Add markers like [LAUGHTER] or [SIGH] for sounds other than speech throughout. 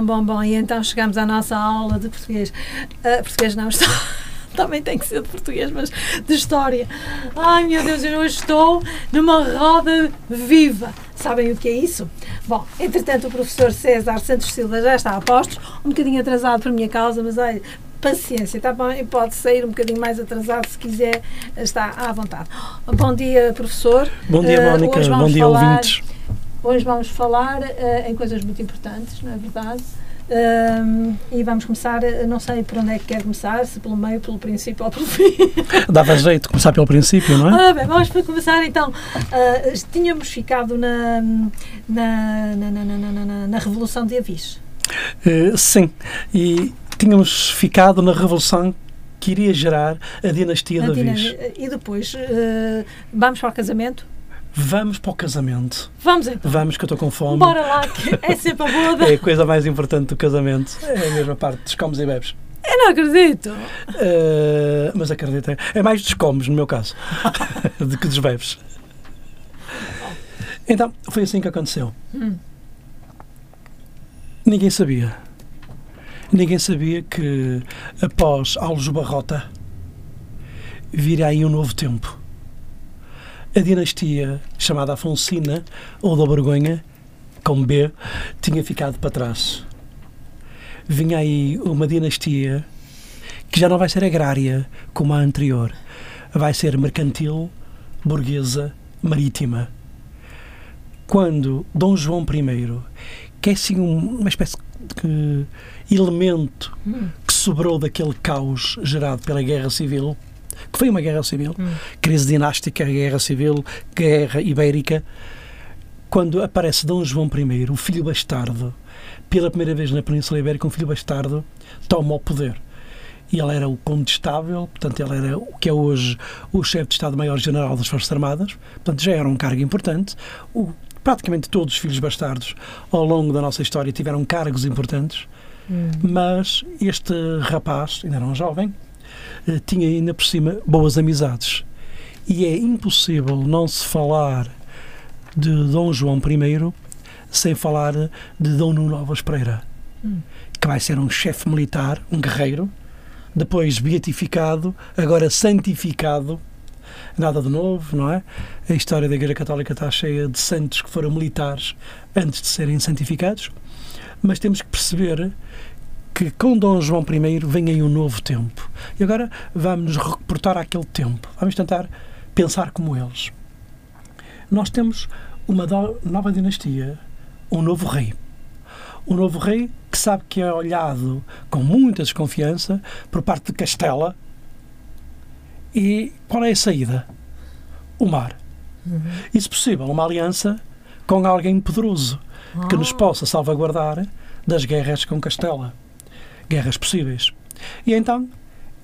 Bom, bom, bom. E então chegamos à nossa aula de português. Uh, português não, está. [LAUGHS] Também tem que ser de português, mas de história. Ai meu Deus, eu hoje estou numa roda viva. Sabem o que é isso? Bom, entretanto, o professor César Santos Silva já está a postos, um bocadinho atrasado por minha causa, mas olha, paciência, tá bom? E pode sair um bocadinho mais atrasado se quiser, está à vontade. Bom dia, professor. Bom dia, Uh, Mónica. hoje Bom dia, falar- ouvintes. Hoje vamos falar eh, em coisas muito importantes, não é verdade? Ahm, e vamos começar, eh, não sei por onde é que quer começar, se pelo meio, pelo princípio ou pelo fim. [LAUGHS] Dava jeito de começar pelo princípio, não é? Ora bem, vamos para começar então. Ah, tínhamos ficado na, na, na, na, na, na, na- Revolução de Avis. Eh, sim. E tínhamos ficado na revolução que iria gerar a dinastia da Antina- Viz. E depois eh, vamos para o casamento? Vamos para o casamento. Vamos então. Vamos, que eu estou com fome. Bora lá, que é sempre a boda. É a coisa mais importante do casamento. É a mesma parte dos comes e bebes. Eu não acredito. Eh, mas acredita, é mais dos comes, no meu caso, [LAUGHS] do que dos bebes. Então, foi assim que aconteceu. Hum. Ninguém sabia. Ninguém sabia que após Alves Barrota viria aí um novo tempo. A dinastia chamada Afonsina, ou da Borgonha, com B, tinha ficado para trás. Vinha aí uma dinastia que já não vai ser agrária como a anterior, vai ser mercantil, burguesa, marítima. Quando Dom João I, que é um- uma espécie de elemento Hum. que sobrou daquele caos gerado pela Guerra Civil, que foi uma guerra civil, Hum. crise dinástica, guerra civil, guerra ibérica, quando aparece Dom João I, o filho bastardo, pela primeira vez na Península Ibérica, um filho bastardo toma o poder. E ele era o condestável, portanto, ele era o que é hoje o chefe de Estado-Maior-General das Forças Armadas, portanto, já era um cargo importante. O- praticamente todos os filhos bastardos, ao longo da nossa história, tiveram cargos importantes, Hum. mas este rapaz, ainda era um jovem, tinha ainda por cima boas amizades. E é impossível não se falar de Dom João I sem falar de Dom Nuno Alves Pereira, Hum. que vai ser um chefe militar, um guerreiro, depois beatificado, agora santificado. Nada de novo, não é? A história da Igreja Católica está cheia de santos que foram militares antes de serem santificados, mas temos que perceber que com Dom João I vem aí um novo tempo. E agora vamos nos reportar àquele tempo. Vamos tentar pensar como eles. Nós temos uma nova dinastia, um novo rei. Um novo rei que sabe que é olhado com muita desconfiança por parte de Castela. E qual é a saída? O mar. Uhum. E, se possível, uma aliança com alguém poderoso que nos Ah. possa salvaguardar das guerras com Castela. Guerras possíveis. E então,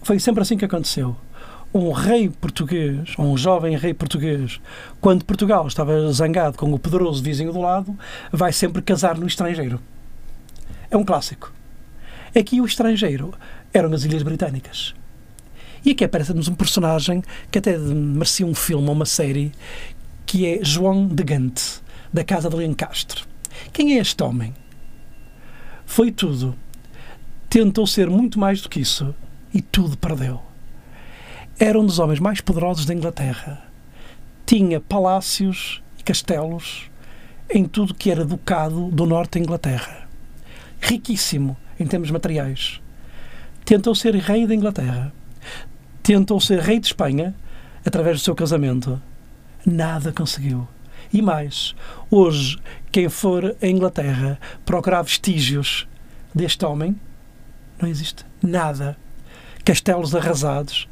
foi sempre assim que aconteceu. Um rei português, um jovem rei português, quando Portugal estava zangado com o poderoso vizinho do lado, vai sempre casar no estrangeiro. É um clássico. Aqui o estrangeiro eram as Ilhas Britânicas. E aqui aparece-nos um personagem que até merecia um filme ou uma série, que é João de Gante, da Casa de Lencastre. Quem é este homem? Foi tudo. Tentou ser muito mais do que isso e tudo perdeu. Era um dos homens mais poderosos da Inglaterra. Tinha palácios e castelos em tudo que era ducado do norte da Inglaterra. Riquíssimo em termos materiais. Tentou ser rei da Inglaterra. Tentou ser rei de Espanha através do seu casamento. Nada conseguiu. E mais, hoje, quem for à Inglaterra procurar vestígios deste homem, não existe nada. Castelos arrasados,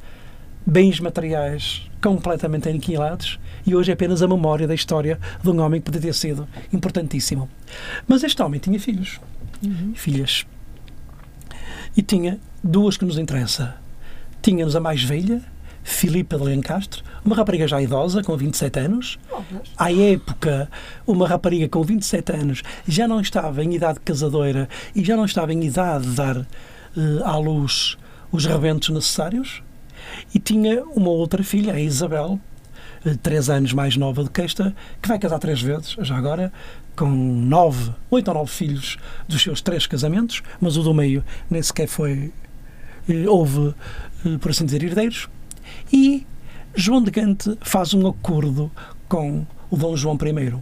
bens materiais completamente aniquilados e hoje é apenas a memória da história de um homem que poderia ter sido importantíssimo. Mas este homem tinha filhos Uhum. filhas. E tinha duas que nos interessa. Tínhamos a mais velha, Filipa de Lencastre, uma rapariga já idosa, com 27 anos. À época, uma rapariga com 27 anos já não estava em idade casadoira e já não estava em idade de dar eh, à luz os rebentos necessários. E tinha uma outra filha, a Isabel, eh, três anos mais nova do que esta, que vai casar três vezes, já agora, com nove, oito ou nove filhos dos seus três casamentos, mas o do meio nem sequer foi. eh, houve, por assim dizer, herdeiros. E João de Gante faz um acordo com o Dom João I.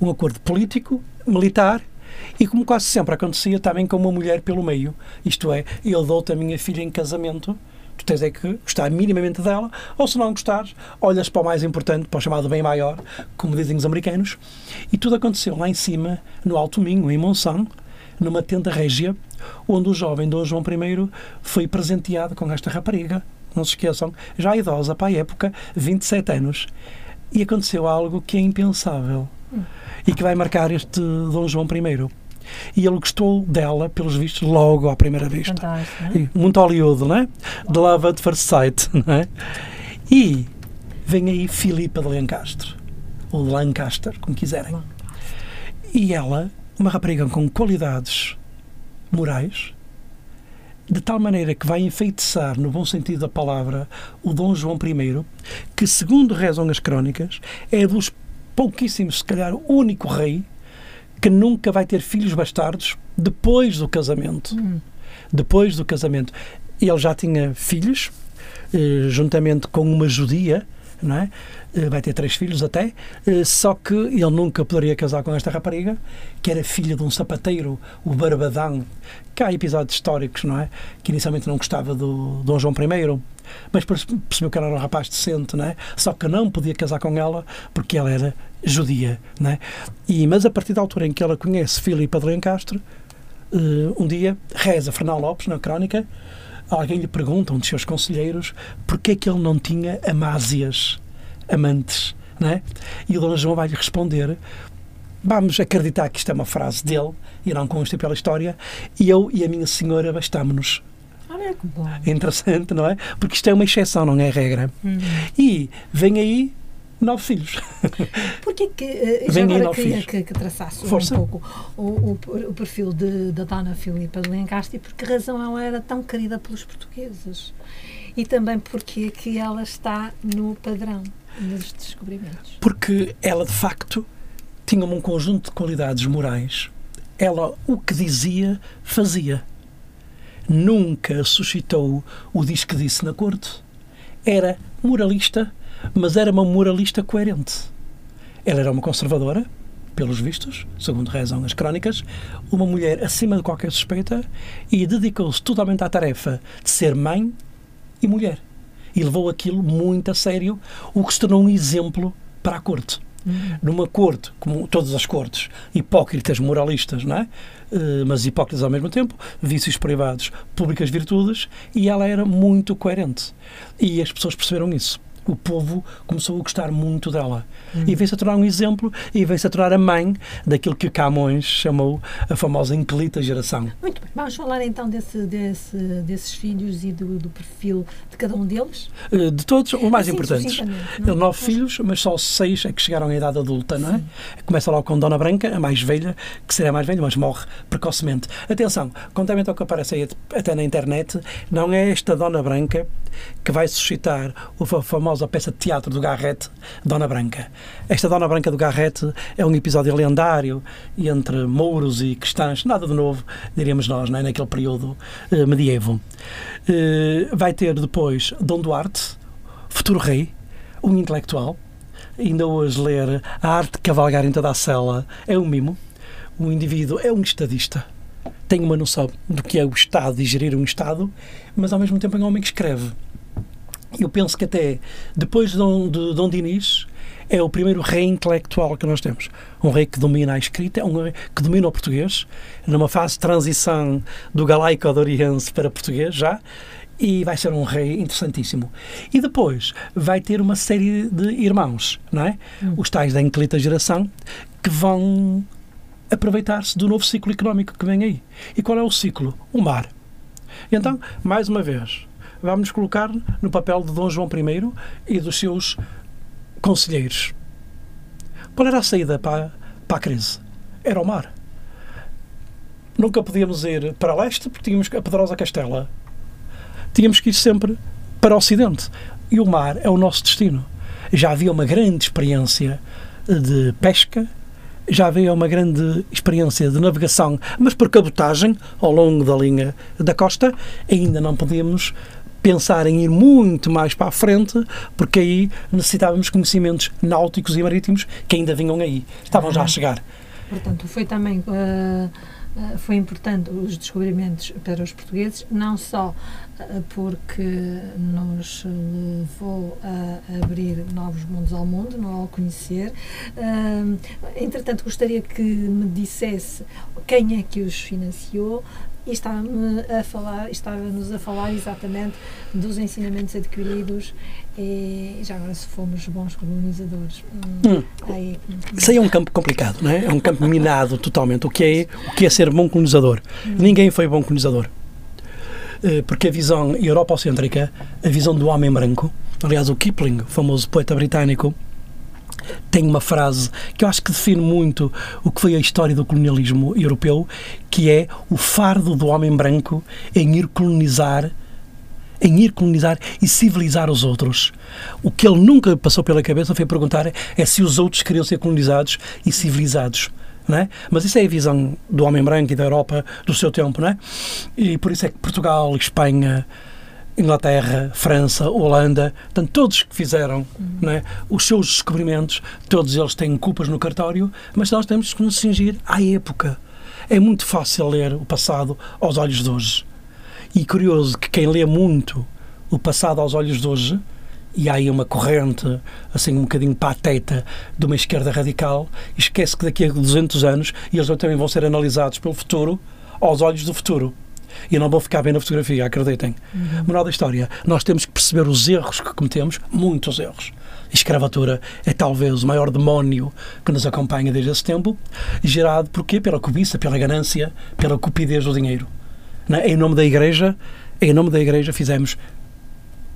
Um acordo político, militar e, como quase sempre acontecia, também com uma mulher pelo meio. Isto é, eu dou-te a minha filha em casamento, tu tens é que gostar minimamente dela, ou se não gostares, olhas para o mais importante, para o chamado bem maior, como dizem os americanos. E tudo aconteceu lá em cima, no Alto Minho, em Monção, numa tenda régia, onde o jovem Dom João I foi presenteado com esta rapariga, não se esqueçam, já idosa para a época, 27 anos. E aconteceu algo que é impensável e que vai marcar este Dom João I. E ele gostou dela, pelos vistos, logo à primeira vista. Fantástico. é? E Muito Hollywood, não é? De Love at First Sight, [LAUGHS] não é? E vem aí Filipa de Lancaster, ou de Lancaster, como quiserem. E ela, uma rapariga com qualidades morais, de tal maneira que vai enfeitiçar, no bom sentido da palavra, o Dom João I, que, segundo rezam as crónicas, é dos pouquíssimos, se calhar, o único rei que nunca vai ter filhos bastardos depois do casamento. Hum. Depois do casamento. Ele já tinha filhos, eh, juntamente com uma judia, não é? Eh, vai ter três filhos até, eh, só que ele nunca poderia casar com esta rapariga, que era filha de um sapateiro, o Barbadão, que há episódios históricos, não é? Que inicialmente não gostava do Dom João I, mas perce- percebeu que era um rapaz decente, não é? Só que não podia casar com ela porque ela era judia, não é? E, mas a partir da altura em que ela conhece Filipa de Lencastre, eh, um dia reza Fernão Lopes na crónica, alguém lhe pergunta, um dos seus conselheiros, porquê que ele não tinha amásias, amantes, não é? E o Dom João vai lhe responder, vamos acreditar que isto é uma frase dele e não consta pela história, e eu e a minha senhora bastámonos. Olha que bom. É interessante, não é? Porque isto é uma exceção, não é regra. Hum. E vem aí nove filhos. [LAUGHS] Porquê que, eh, já agora queria que, que traçasse Força. um pouco o, o, o perfil de, da Dona Filipa de Lencastre e por que razão ela era tão querida pelos portugueses e também porque que ela está no padrão dos descobrimentos. Porque ela, de facto, tinha um conjunto de qualidades morais. Ela, o que dizia, fazia. Nunca suscitou o diz que disse na corte. Era moralista, mas era uma moralista coerente. Ela era uma conservadora, pelos vistos, segundo rezam as crónicas, uma mulher acima de qualquer suspeita e dedicou-se totalmente à tarefa de ser mãe e mulher. E levou aquilo muito a sério, o que se tornou um exemplo para a corte. Numa corte, como todas as cortes, hipócritas moralistas, não é? Eh, mas hipócritas ao mesmo tempo, vícios privados, públicas virtudes, e ela era muito coerente. E as pessoas perceberam isso. O povo começou a gostar muito dela. E veio-se a tornar um exemplo e veio-se a tornar a mãe daquilo que Camões chamou a famosa inquilita geração. Muito bem, vamos falar então desse, desse, desses filhos e do, do perfil de cada um deles. Eh, De todos, os mais Assim, não é? Ele nove filhos, mas só seis é que chegaram à idade adulta, não é? Começa logo com Dona Branca, a mais velha, que será a mais velha, mas morre precocemente. Atenção, contrariamente ao que aparece aí até na internet, não é esta Dona Branca que vai suscitar a fa- famosa peça de teatro do Garrett, Dona Branca. Esta Dona Branca do Garrett é um episódio lendário entre mouros e cristãos, nada de novo, diríamos nós, não é? naquele período eh, medievo. Eh, vai ter depois Dom Duarte, futuro rei, um intelectual, ainda hoje ler a arte de cavalgar em toda a cela é um mimo. O indivíduo é um estadista. Tem uma noção do que é o Estado e gerir um Estado, mas ao mesmo tempo é um homem que escreve. Eu penso que até depois de Dom, de Dom Dinis é o primeiro rei intelectual que nós temos. Um rei que domina a escrita, um rei que domina o português, numa fase de transição do galaico-doriense para português já, e vai ser um rei interessantíssimo. E depois vai ter uma série de irmãos, não é? Os tais da inquilita geração, que vão aproveitar-se do novo ciclo económico que vem aí. E qual é o ciclo? O mar. Então, mais uma vez, vamos colocar no papel de Dom João I e dos seus conselheiros. Qual era a saída para, para a crise? Era o mar. Nunca podíamos ir para leste porque tínhamos a Pedrosa Castela. Tínhamos que ir sempre para o ocidente. E o mar é o nosso destino. já havia uma grande experiência de pesca, já havia uma grande experiência de navegação, mas por cabotagem ao longo da linha da costa, ainda não podíamos pensar em ir muito mais para a frente, porque aí necessitávamos conhecimentos náuticos e marítimos que ainda vinham aí, estavam já a chegar. Portanto, foi também uh, foi importante os descobrimentos para os portugueses, não só uh, porque nos levou a abrir novos mundos ao mundo, não ao conhecer. entretanto, gostaria que me dissesse quem é que os financiou, e estava-me a falar, estava-nos a falar exatamente dos ensinamentos adquiridos e já agora se fomos bons colonizadores. Hum, hum. Aí, Isso aí é um campo complicado, não é? É um campo minado totalmente. O que é, o que é ser bom colonizador? Hum. Ninguém foi bom colonizador. Eh, porque a visão europocêntrica, a visão do homem branco, aliás, o Kipling, famoso poeta britânico, tem uma frase que eu acho que define muito o que foi a história do colonialismo europeu, que é o fardo do homem branco em ir colonizar em ir colonizar e civilizar os outros. O que ele nunca passou pela cabeça foi perguntar é se os outros queriam ser colonizados e civilizados. É? Mas isso é a visão do homem branco e da Europa do seu tempo, não é? E por isso é que Portugal, Espanha, Inglaterra, França, Holanda, portanto, todos que fizeram uhum. os seus descobrimentos, todos eles têm culpas no cartório, mas nós temos que nos cingir à época. É muito fácil ler o passado aos olhos de hoje. E curioso que quem lê muito o passado aos olhos de hoje, e há aí uma corrente, assim, um bocadinho pateta de uma esquerda radical, esquece que daqui a 200 anos eles também vão ser analisados pelo futuro aos olhos do futuro e não vão ficar bem na fotografia, acreditem. Uhum. Moral da história, nós temos que perceber os erros que cometemos, muitos erros. Escravatura é talvez o maior demónio que nos acompanha desde esse tempo, gerado por quê? Pela cobiça, pela ganância, pela cupidez do dinheiro. É? Em nome da Igreja, em nome da Igreja fizemos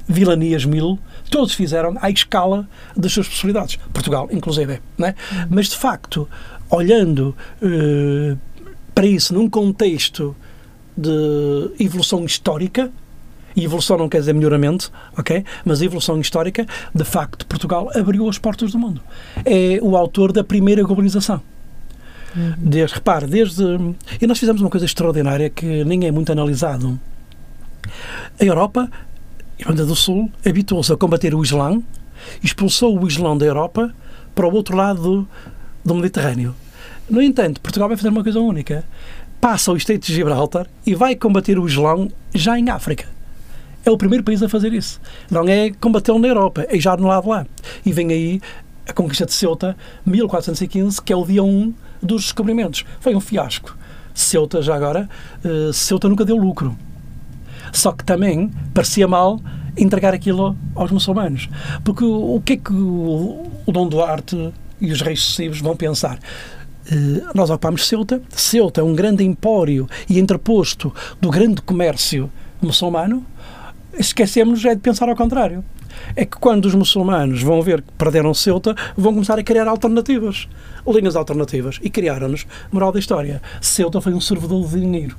vilanias mil, todos fizeram à escala das suas possibilidades. Portugal, inclusive. É? Mas, de facto, olhando uh, para isso num contexto de evolução histórica, e evolução não quer dizer melhoramento, ok? Mas evolução histórica, de facto, Portugal abriu as portas do mundo. É o autor da primeira globalização. Uhum. Desde, repare, desde. E nós fizemos uma coisa extraordinária que nem é muito analisado. A Europa, Irlanda do Sul, habituou-se a combater o Islã, expulsou o Islã da Europa para o outro lado do, do Mediterrâneo. No entanto, Portugal vai fazer uma coisa única passa o Estreito de Gibraltar e vai combater o Islão já em África. É o primeiro país a fazer isso. Não é combatê-lo na Europa, é já no lado lá. E vem aí a conquista de Ceuta, 1415, que é o dia 1 dos descobrimentos. Foi um fiasco. Ceuta, já agora, uh, Ceuta nunca deu lucro. Só que também parecia mal entregar aquilo aos muçulmanos. Porque o, o que é que o, o Dom Duarte e os reis sucessivos vão pensar? Eh, nós ocupámos Ceuta. Ceuta é um grande empório e entreposto do grande comércio muçulmano. Esquecemos é de pensar ao contrário. É que quando os muçulmanos vão ver que perderam Ceuta, vão começar a criar alternativas, linhas alternativas. E criaram-nos, moral da história, Ceuta foi um servidor de dinheiro.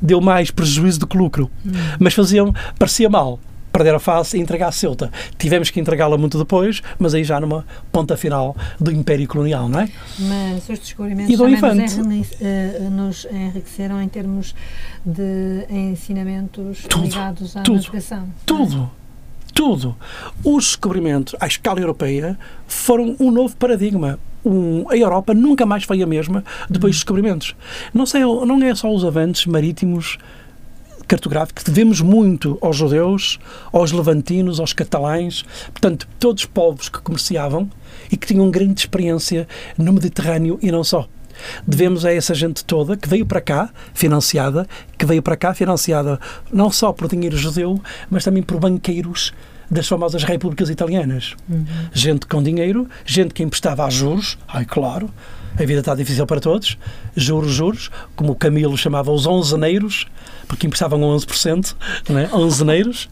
Deu mais prejuízo do que lucro. Hum. Mas faziam, parecia mal perder a face e entregar a Ceuta. Tivemos que entregá-la muito depois, mas aí já numa ponta final do Império Colonial, não é? Mas os descobrimentos também nos, eh, nos, enriqueceram em termos de ensinamentos tudo, ligados à tudo, navegação. Tudo. É? Tudo. Os descobrimentos à escala europeia foram um novo paradigma. Um, a Europa nunca mais foi a mesma depois dos descobrimentos. Não, sei, não é só os avanços marítimos cartográfico que devemos muito aos judeus, aos levantinos, aos catalães, portanto, todos os povos que comerciavam e que tinham grande experiência no Mediterrâneo e não só. Devemos a essa gente toda que veio para cá, financiada, que veio para cá financiada não só por dinheiro judeu, mas também por banqueiros das famosas repúblicas italianas. Uhum. Gente com dinheiro, gente que emprestava a juros, ai claro, a vida está difícil para todos, juros, juros, como o Camilo chamava os onzeneiros, porque emprestavam 11%, não é? onzeneiros,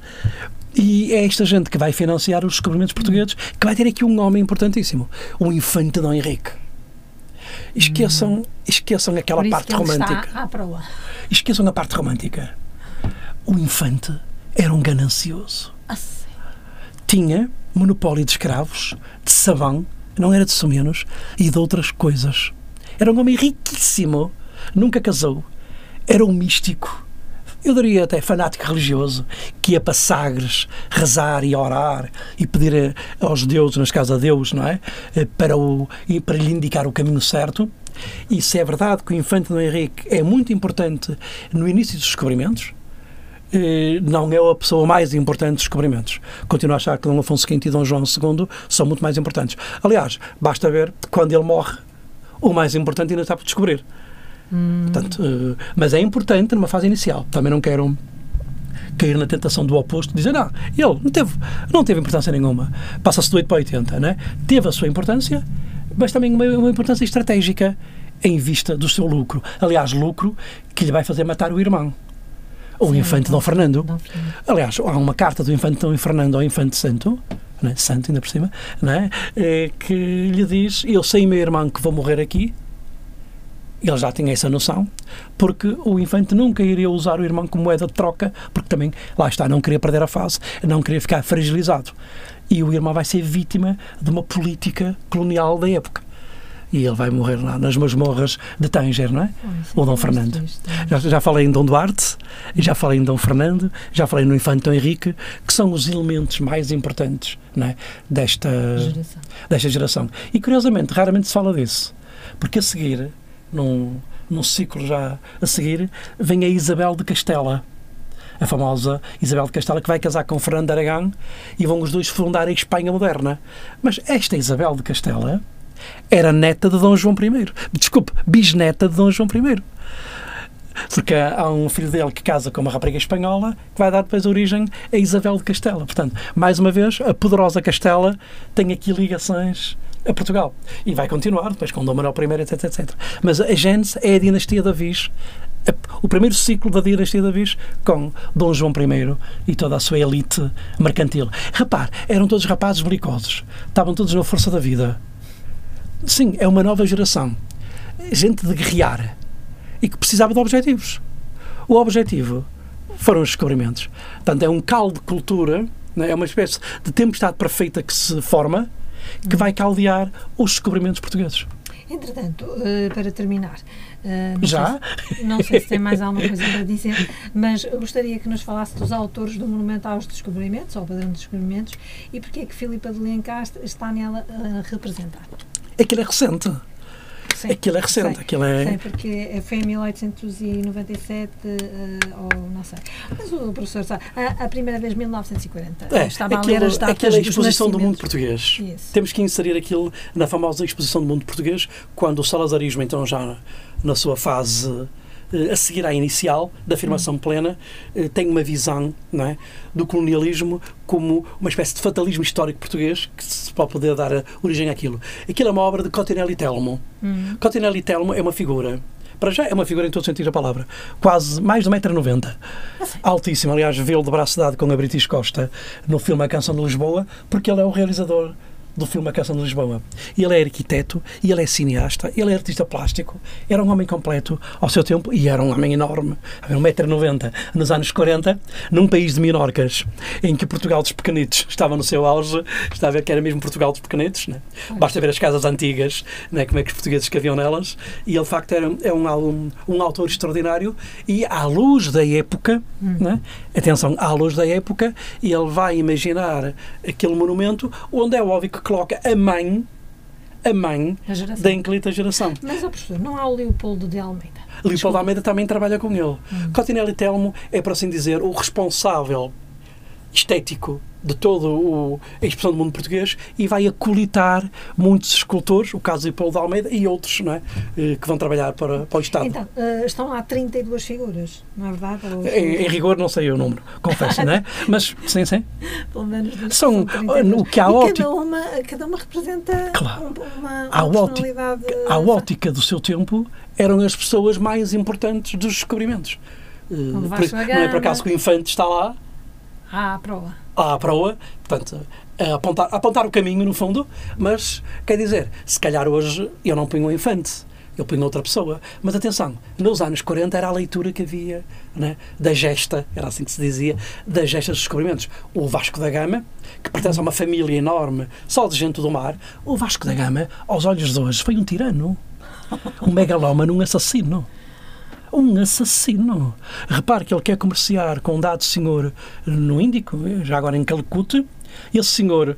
e é esta gente que vai financiar os descobrimentos portugueses, que vai ter aqui um homem importantíssimo, o infante Dom Henrique. Esqueçam, esqueçam aquela parte romântica. Esqueçam a parte romântica. O infante era um ganancioso. tinha monopólio de escravos, de sabão, não era de sumenos, e de outras coisas. Era um homem riquíssimo, nunca casou, era um místico, eu diria até fanático religioso, que ia para Sagres rezar e orar e pedir aos deuses, nas casas a Deus, não é? Eh, para, o, para lhe indicar o caminho certo. E se é verdade que o infante Dom Henrique é muito importante no início dos descobrimentos, eh, não é a pessoa mais importante dos descobrimentos. Continuo a achar que Dom Afonso V e Dom João II são muito mais importantes. Aliás, basta ver quando ele morre, o mais importante ainda está por descobrir. Hum. Portanto, uh, mas é importante numa fase inicial. Também não quero cair na tentação do oposto, dizer, não, ele não teve, não teve importância nenhuma. Passa-se do 8 para 80, né? Teve a sua importância, mas também uma, uma importância estratégica em vista do seu lucro. Aliás, lucro que lhe vai fazer matar o irmão. O Sim, infante então, Dom Fernando. Dom Fernando. Aliás, há uma carta do infante Dom Fernando ao infante Santo, né? Santo ainda por cima, né? Que lhe diz: Eu sei, meu irmão, que vou morrer aqui, ele já tinha essa noção, porque o infante nunca iria usar o irmão como moeda de troca, porque também, lá está, não queria perder a fase, não queria ficar fragilizado. E o irmão vai ser vítima de uma política colonial da época. E ele vai morrer lá nas masmorras de Tanger, não é? Oh, o Dom Fernando. Triste, já, já falei em Dom Duarte, já falei em Dom Fernando, já falei no Infante Dom Henrique, que são os elementos mais importantes não é? desta, geração. desta geração. E curiosamente, raramente se fala disso. Porque a seguir, num, num ciclo já a seguir, vem a Isabel de Castela, a famosa Isabel de Castela, que vai casar com Fernando de Aragão e vão os dois fundar a Espanha moderna. Mas esta Isabel de Castela era neta de Dom João I. Desculpe, bisneta de Dom João I. Porque há um filho dele que casa com uma rapariga espanhola que vai dar depois origem a Isabel de Castela. Portanto, mais uma vez, a poderosa Castela tem aqui ligações a Portugal. E vai continuar depois com Dom Manuel I, etc, etc. Mas a Gênese é a dinastia da Viz, o primeiro ciclo da dinastia da Viz com Dom João I e toda a sua elite mercantil. Repare, eram todos rapazes belicosos, estavam todos na força da vida. Sim, é uma nova geração. Gente de guerrear e que precisava de objetivos. O objetivo foram os descobrimentos. Portanto, é um caldo de cultura, é? é uma espécie de tempestade perfeita que se forma que vai caldear os descobrimentos portugueses. Entretanto, uh, para terminar, uh, não já? Sei se, não sei se tem mais alguma coisa para dizer, mas gostaria que nos falasse dos autores do Monumento aos Descobrimentos, ao Padrão dos Descobrimentos, e porque é que Filipa de Lencastre está nela a representar. É ele é recente. Sim, aquilo é recente. Sei, aquilo é... sei, porque foi em 1897, uh, eh, ou não sei. Mas o professor sabe, a, a primeira vez 1940. É, Estava aquilo, a ler as datas aquela exposição do mundo português. Isso. Temos que inserir aquilo na famosa exposição do mundo português, quando o salazarismo, então já na sua fase a seguir à inicial, da afirmação hum. plena, eh, tem uma visão não é, do colonialismo como uma espécie de fatalismo histórico português que se pode poder dar origem àquilo. Aquilo é uma obra de Cotinelli Telmo. Hum. Cotinelli Telmo é uma figura para já é uma figura em todo sentido da palavra. Quase mais de 1,90m. Altíssimo. Aliás, vê-lo de braço dado com a British Costa no filme A Canção de Lisboa, porque ele é o realizador do filme A Canção de Lisboa. Ele é arquiteto, ele é cineasta, ele é artista plástico, era um homem completo ao seu tempo e era um homem enorme, 1,90m, nos anos 40, num país de minorcas, em que Portugal dos pequenitos estava no seu auge, está a ver que era mesmo Portugal dos pequenitos, né? basta ver as casas antigas, né? como é que os portugueses caviam nelas, e ele de facto era, é um, um, um autor extraordinário e à luz da época, hum. né? atenção, à luz da época, ele vai imaginar aquele monumento onde é óbvio que que coloca a mãe a mãe a da inclita geração. Mas, oh, professor, não há o Leopoldo de Almeida. Leopoldo de Almeida também trabalha com ele. Hum. Cotinelli Telmo é, por assim dizer, o responsável estético de toda a expressão do mundo português e vai acolitar muitos escultores, o caso de Paulo de Almeida e outros não é? Eh, que vão trabalhar para, para o Estado. Então, uh, estão lá 32 figuras, não é verdade? Em, em, rigor não sei o número, confesso, não é? [LAUGHS] Mas, sim, sim. Pelo menos são, o que há ótica... cada, uma, cada uma representa claro. uma, uma a ótica, a ótica do seu tempo eram as pessoas mais importantes dos descobrimentos. Por, não é por acaso que o infante está lá, à proa. À proa, portanto, a apontar, a apontar o caminho, no fundo, mas, quer dizer, se calhar hoje eu não ponho um infante, ele punha outra pessoa. Mas atenção, nos anos 40 era a leitura que havia né, da gesta, era assim que se dizia, da gesta dos descobrimentos. O Vasco da Gama, que pertence a uma família enorme, só de gente do mar, o Vasco da Gama, aos olhos de hoje, foi um tirano. Um megalómano, um assassino. Um assassino. Repare que ele quer comerciar com um dado senhor no Índico, já agora em Calcute. Esse senhor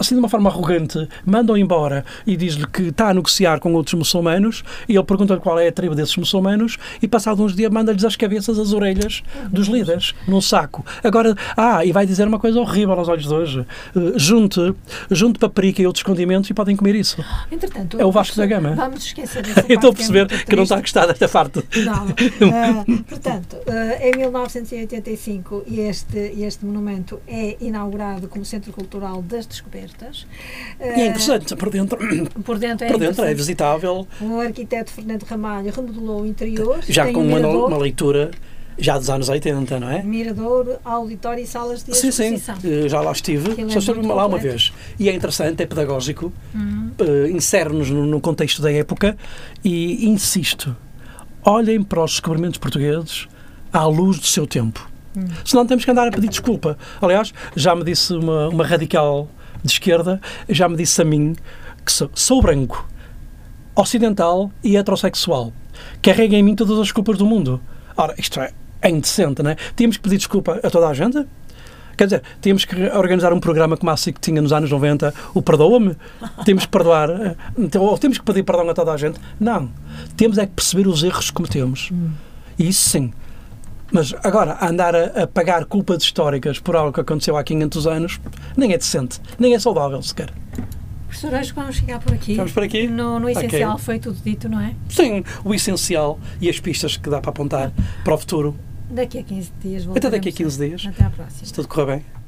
assim de uma forma arrogante, manda-o embora e diz-lhe que está a negociar com outros muçulmanos e ele pergunta-lhe qual é a tribo desses muçulmanos e passado uns dias manda-lhes as cabeças, as orelhas dos líderes num saco. Agora, ah, e vai dizer uma coisa horrível aos olhos de hoje. Uh, junte, junte paprika e outros condimentos e podem comer isso. Entretanto, É o Vasco da Gama. Vamos esquecer dessa [LAUGHS] estou a perceber é muito que não está a gostar desta parte. Não. Ah, [LAUGHS] portanto, ah, em 1985 este, este monumento é inaugurado como Centro Cultural das Descobertas. E é interessante, por dentro, [COUGHS] por dentro é, por dentro é visitável, O arquiteto Fernando Ramalho remodelou o interior. já com um uma, uma leitura já dos anos 80, não é? mirador, auditório e salas de Sim, sim, exposição. eh, já lá estive, Aquilo é só estive lá uma vez. E é interessante, é pedagógico, Uhum. eh, insere-nos no, no contexto da época e insisto, olhem para os descobrimentos portugueses à luz do seu tempo. Hum. Senão temos que andar a pedir desculpa. Aliás, já me disse uma, uma radical de esquerda, já me disse a mim que sou, sou branco, ocidental e heterossexual. Carrega em mim todas as culpas do mundo. Ora, isto é, é indecente, não é? Tínhamos que pedir desculpa a toda a gente? Quer dizer, tínhamos que organizar um programa como a SIC tinha nos anos 90, o Perdoa-me? [LAUGHS] Temos que perdoar, então, ou temos que pedir perdão a toda a gente? Não. Temos é que perceber os erros que cometemos. E isso sim. Mas agora, andar a, a pagar culpas históricas por algo que aconteceu há 500 anos, nem é decente, nem é saudável sequer. Professor, acho que vamos chegar por aqui. Vamos por aqui? No, no essencial foi tudo dito, não é? Sim, o essencial e as pistas que dá para apontar para o futuro. Daqui a 15 dias Até daqui a voltaremos 15 dias. Até à próxima. Se tudo correr bem.